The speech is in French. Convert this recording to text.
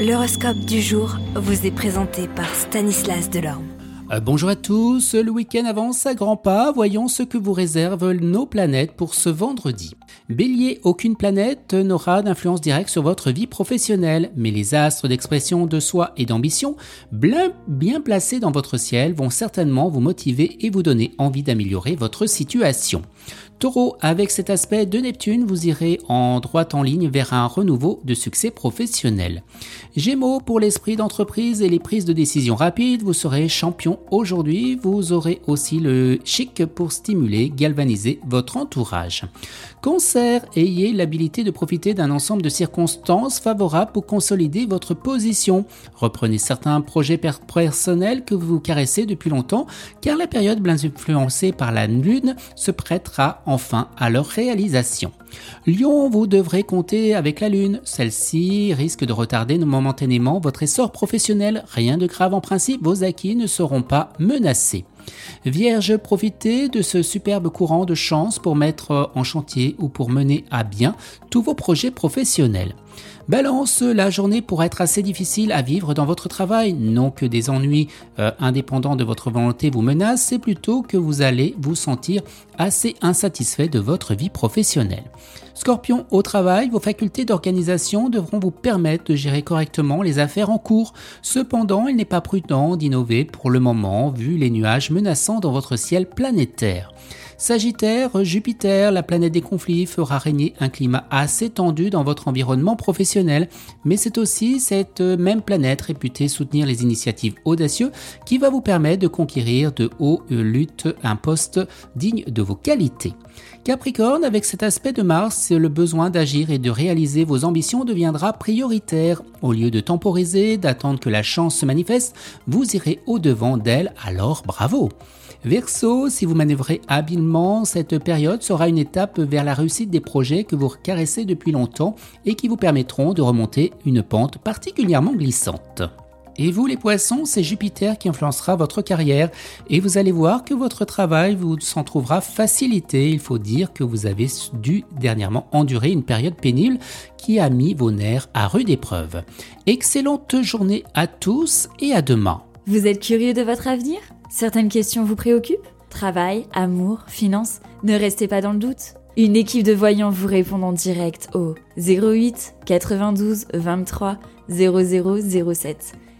L'horoscope du jour vous est présenté par Stanislas Delorme. Euh, bonjour à tous, le week-end avance à grands pas, voyons ce que vous réservent nos planètes pour ce vendredi. Bélier, aucune planète n'aura d'influence directe sur votre vie professionnelle, mais les astres d'expression de soi et d'ambition, bien, bien placés dans votre ciel, vont certainement vous motiver et vous donner envie d'améliorer votre situation. Taureau, avec cet aspect de Neptune, vous irez en droite en ligne vers un renouveau de succès professionnel. Gémeaux, pour l'esprit d'entreprise et les prises de décision rapides, vous serez champion aujourd'hui. Vous aurez aussi le chic pour stimuler, galvaniser votre entourage. Cancer, ayez l'habilité de profiter d'un ensemble de circonstances favorables pour consolider votre position. Reprenez certains projets personnels que vous caressez depuis longtemps, car la période bien influencée par la lune se prêtera enfin à leur réalisation. Lion, vous devrez compter avec la Lune. Celle-ci risque de retarder momentanément votre essor professionnel. Rien de grave en principe, vos acquis ne seront pas menacés. Vierge, profitez de ce superbe courant de chance pour mettre en chantier ou pour mener à bien tous vos projets professionnels. Balance, la journée pourrait être assez difficile à vivre dans votre travail. Non que des ennuis euh, indépendants de votre volonté vous menacent, c'est plutôt que vous allez vous sentir assez insatisfait de votre vie professionnelle. Scorpion, au travail, vos facultés d'organisation devront vous permettre de gérer correctement les affaires en cours. Cependant, il n'est pas prudent d'innover pour le moment vu les nuages menaçants dans votre ciel planétaire. Sagittaire, Jupiter, la planète des conflits, fera régner un climat assez tendu dans votre environnement professionnel, mais c'est aussi cette même planète réputée soutenir les initiatives audacieuses qui va vous permettre de conquérir de haut lutte un poste digne de vos qualités. Capricorne, avec cet aspect de Mars, le besoin d'agir et de réaliser vos ambitions deviendra prioritaire. Au lieu de temporiser, d'attendre que la chance se manifeste, vous irez au-devant d'elle, alors bravo. Verseau, si vous manœuvrez habilement, cette période sera une étape vers la réussite des projets que vous caressez depuis longtemps et qui vous permettront de remonter une pente particulièrement glissante. Et vous les poissons, c'est Jupiter qui influencera votre carrière et vous allez voir que votre travail vous s'en trouvera facilité. Il faut dire que vous avez dû dernièrement endurer une période pénible qui a mis vos nerfs à rude épreuve. Excellente journée à tous et à demain. Vous êtes curieux de votre avenir? Certaines questions vous préoccupent? Travail, amour, finances? Ne restez pas dans le doute. Une équipe de voyants vous répond en direct au 08 92 23 0007.